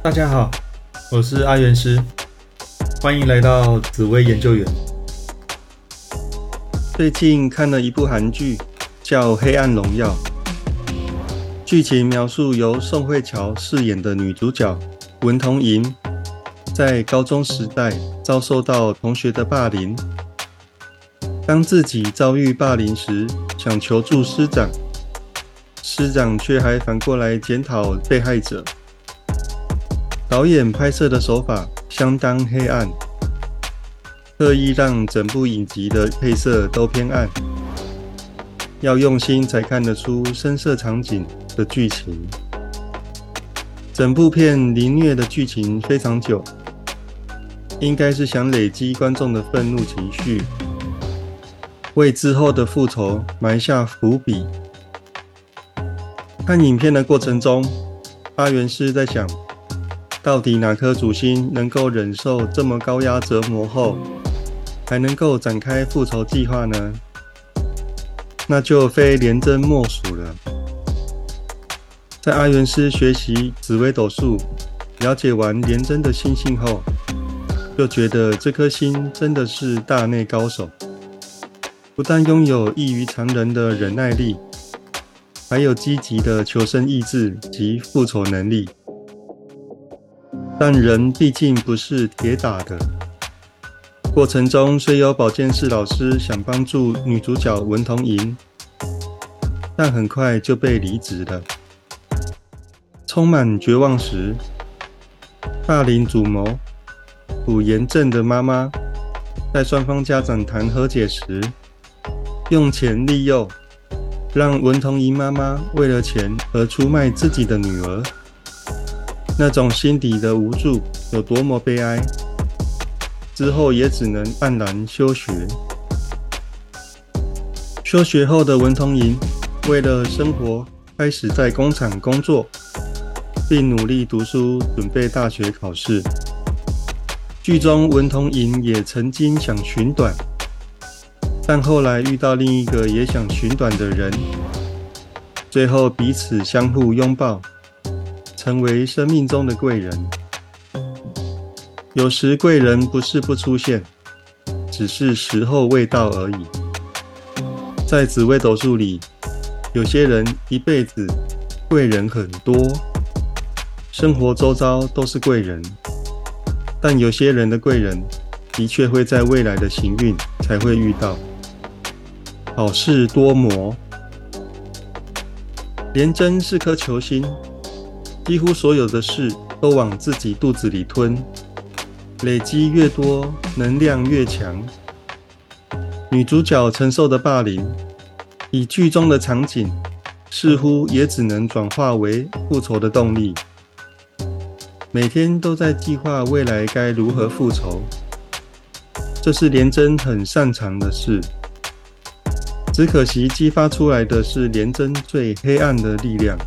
大家好，我是阿元师，欢迎来到紫薇研究员。最近看了一部韩剧，叫《黑暗荣耀》。剧情描述由宋慧乔饰演的女主角文童莹，在高中时代遭受到同学的霸凌。当自己遭遇霸凌时，想求助师长，师长却还反过来检讨被害者。导演拍摄的手法相当黑暗，特意让整部影集的配色都偏暗，要用心才看得出深色场景的剧情。整部片凌虐的剧情非常久，应该是想累积观众的愤怒情绪，为之后的复仇埋下伏笔。看影片的过程中，阿元师在想。到底哪颗主星能够忍受这么高压折磨后，还能够展开复仇计划呢？那就非廉贞莫属了。在阿元师学习紫微斗数，了解完廉贞的星性后，就觉得这颗星真的是大内高手，不但拥有异于常人的忍耐力，还有积极的求生意志及复仇能力。但人毕竟不是铁打的，过程中虽有保健室老师想帮助女主角文童莹，但很快就被离职了。充满绝望时，霸凌主谋卜延正的妈妈，在双方家长谈和解时，用钱利诱，让文童莹妈妈为了钱而出卖自己的女儿。那种心底的无助有多么悲哀，之后也只能黯然休学。休学后的文童莹，为了生活，开始在工厂工作，并努力读书，准备大学考试。剧中文童莹也曾经想寻短，但后来遇到另一个也想寻短的人，最后彼此相互拥抱。成为生命中的贵人。有时贵人不是不出现，只是时候未到而已。在紫微斗数里，有些人一辈子贵人很多，生活周遭都是贵人；但有些人的贵人，的确会在未来的行运才会遇到。好事多磨，廉贞是颗球星。几乎所有的事都往自己肚子里吞，累积越多，能量越强。女主角承受的霸凌，以剧中的场景，似乎也只能转化为复仇的动力。每天都在计划未来该如何复仇，这是廉贞很擅长的事。只可惜激发出来的是廉贞最黑暗的力量。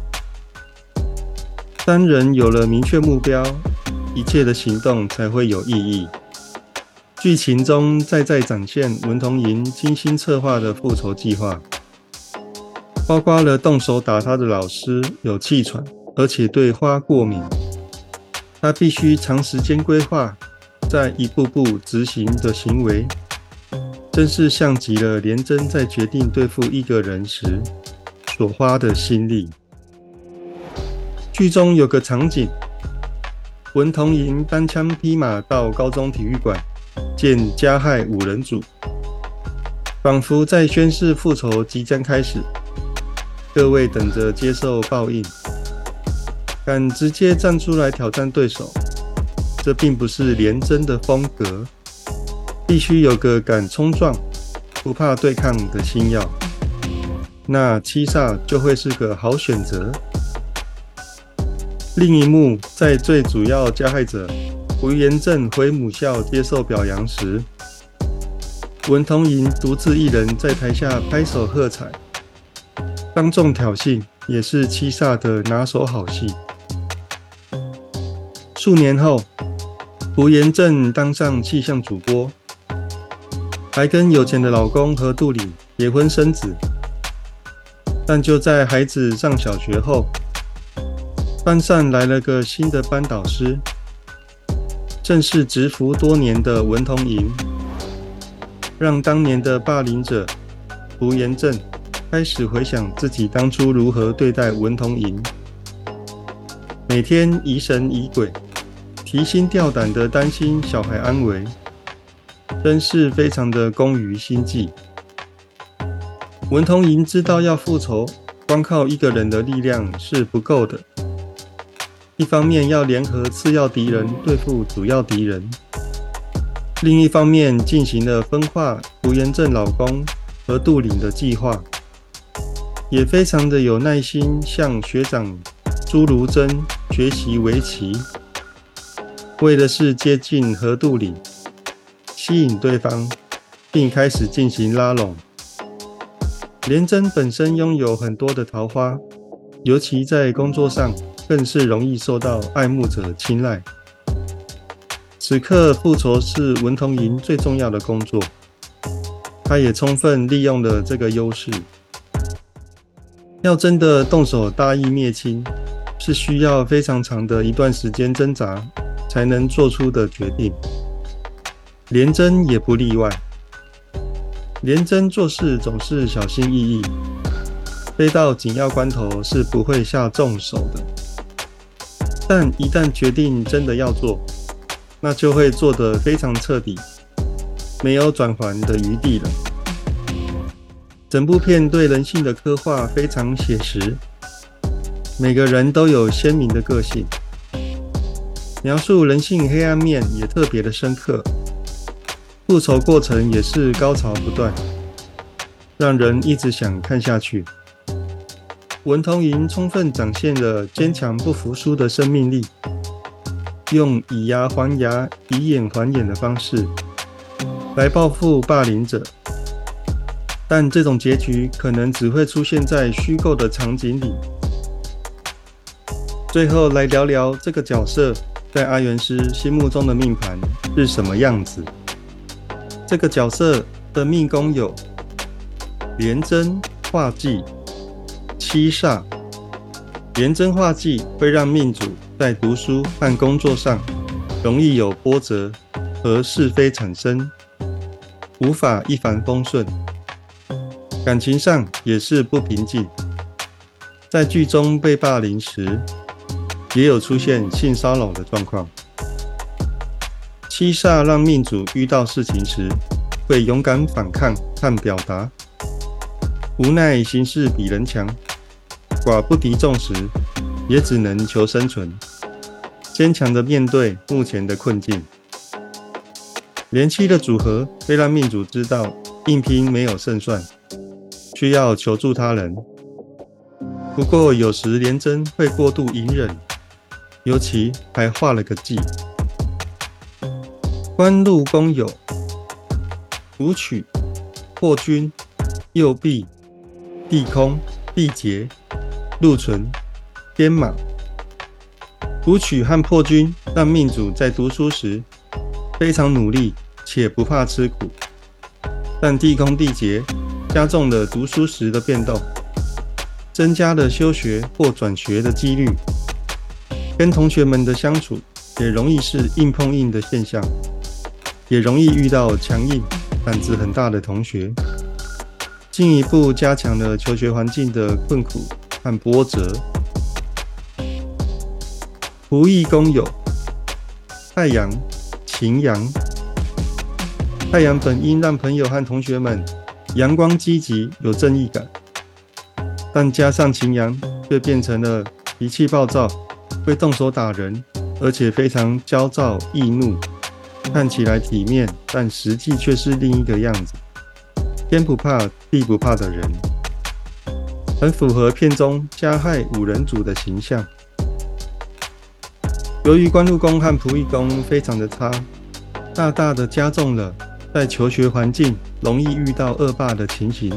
当人有了明确目标，一切的行动才会有意义。剧情中再再展现文童莹精心策划的复仇计划，包括了动手打他的老师有气喘，而且对花过敏，他必须长时间规划，再一步步执行的行为，真是像极了廉贞在决定对付一个人时所花的心力。剧中有个场景，文童莹单枪匹马到高中体育馆见加害五人组，仿佛在宣誓复仇即将开始，各位等着接受报应。敢直接站出来挑战对手，这并不是廉贞的风格，必须有个敢冲撞、不怕对抗的星耀，那七煞就会是个好选择。另一幕，在最主要加害者胡延正回母校接受表扬时，文同莹独自一人在台下拍手喝彩，当众挑衅也是七煞的拿手好戏。数年后，胡延正当上气象主播，还跟有钱的老公何杜里结婚生子。但就在孩子上小学后，班上来了个新的班导师，正是蛰伏多年的文同莹，让当年的霸凌者胡延正开始回想自己当初如何对待文同莹，每天疑神疑鬼。提心吊胆的担心小孩安危，真是非常的功于心计。文同莹知道要复仇，光靠一个人的力量是不够的。一方面要联合次要敌人对付主要敌人，另一方面进行了分化胡延正老公和杜岭的计划，也非常的有耐心向学长朱如珍学习围棋。为的是接近何杜里，吸引对方，并开始进行拉拢。廉贞本身拥有很多的桃花，尤其在工作上，更是容易受到爱慕者青睐。此刻复仇是文同莹最重要的工作，他也充分利用了这个优势。要真的动手大义灭亲，是需要非常长的一段时间挣扎。才能做出的决定，廉贞也不例外。廉贞做事总是小心翼翼，非到紧要关头是不会下重手的。但一旦决定真的要做，那就会做得非常彻底，没有转圜的余地了。整部片对人性的刻画非常写实，每个人都有鲜明的个性。描述人性黑暗面也特别的深刻，复仇过程也是高潮不断，让人一直想看下去。文同莹充分展现了坚强不服输的生命力，用以牙还牙、以眼还眼的方式来报复霸凌者，但这种结局可能只会出现在虚构的场景里。最后来聊聊这个角色。在阿元师心目中的命盘是什么样子？这个角色的命宫有廉贞化忌、七煞。廉贞化忌会让命主在读书和工作上容易有波折和是非产生，无法一帆风顺。感情上也是不平静，在剧中被霸凌时。也有出现性骚扰的状况。七煞让命主遇到事情时，会勇敢反抗和表达，无奈形势比人强，寡不敌众时，也只能求生存，坚强的面对目前的困境。连七的组合会让命主知道硬拼没有胜算，需要求助他人。不过有时连贞会过度隐忍。尤其还画了个忌。官禄宫有武曲、破军、右弼、地空、地劫、禄存、天马。武曲和破军让命主在读书时非常努力且不怕吃苦，但地空地劫加重了读书时的变动，增加了休学或转学的几率。跟同学们的相处也容易是硬碰硬的现象，也容易遇到强硬、胆子很大的同学，进一步加强了求学环境的困苦和波折。仆役宫有太阳、擎羊，太阳本应让朋友和同学们阳光积极、有正义感，但加上擎羊，却变成了脾气暴躁。会动手打人，而且非常焦躁易怒，看起来体面，但实际却是另一个样子。天不怕地不怕的人，很符合片中加害五人组的形象。由于官禄宫和仆役宫非常的差，大大的加重了在求学环境容易遇到恶霸的情形。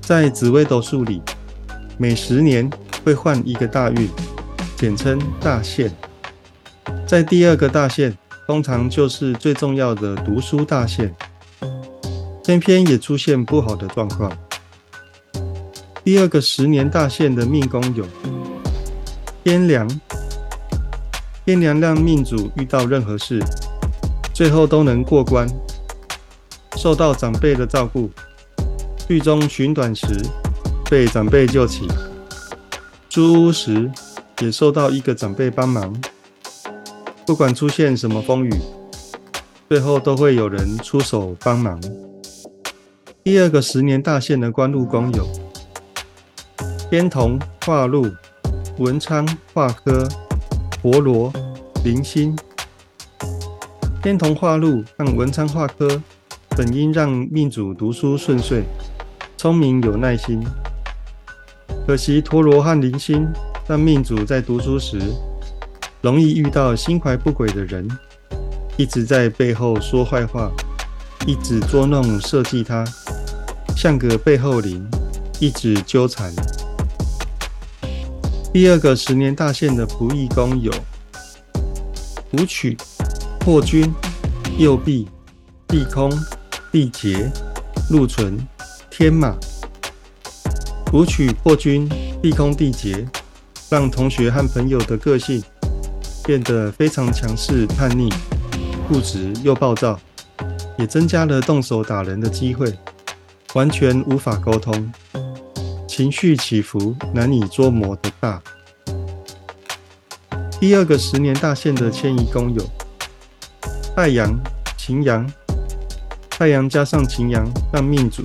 在紫微斗数里，每十年会换一个大运。简称大限，在第二个大限，通常就是最重要的读书大限，偏偏也出现不好的状况。第二个十年大限的命宫有天梁，天梁让命主遇到任何事，最后都能过关，受到长辈的照顾。剧中寻短时被长辈救起，租屋时也受到一个长辈帮忙。不管出现什么风雨，最后都会有人出手帮忙。第二个十年大限的官禄宫有天同、化禄、文昌、化科、陀罗、零星。天同化禄和文昌化科，本应让命主读书顺遂。聪明有耐心，可惜陀罗和零星但命主在读书时容易遇到心怀不轨的人，一直在背后说坏话，一直捉弄设计他，像个背后灵，一直纠缠。第二个十年大限的仆役宫有武曲、破军、右弼、地空、地劫、禄存。天马、武曲破军、地空地劫，让同学和朋友的个性变得非常强势、叛逆、固执又暴躁，也增加了动手打人的机会，完全无法沟通，情绪起伏难以捉摸的大。第二个十年大限的迁移宫有太阳、擎羊，太阳加上擎羊，让命主。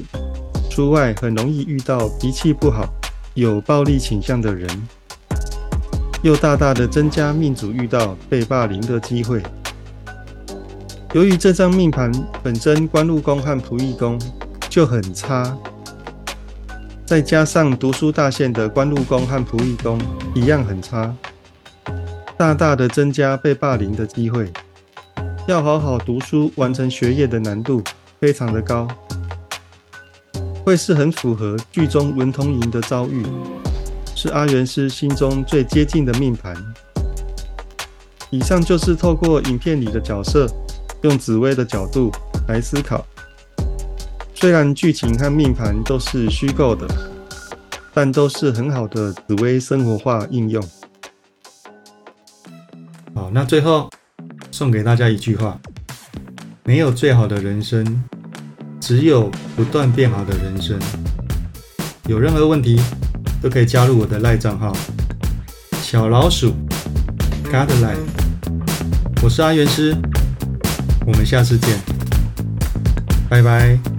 出外很容易遇到脾气不好、有暴力倾向的人，又大大的增加命主遇到被霸凌的机会。由于这张命盘本身官禄宫和仆役宫就很差，再加上读书大限的官禄宫和仆役宫一样很差，大大的增加被霸凌的机会。要好好读书、完成学业的难度非常的高。会是很符合剧中文通莹的遭遇，是阿元师心中最接近的命盘。以上就是透过影片里的角色，用紫薇的角度来思考。虽然剧情和命盘都是虚构的，但都是很好的紫薇生活化应用。好，那最后送给大家一句话：没有最好的人生。只有不断变好的人生。有任何问题都可以加入我的赖账号小老鼠 God Life。我是阿元师，我们下次见，拜拜。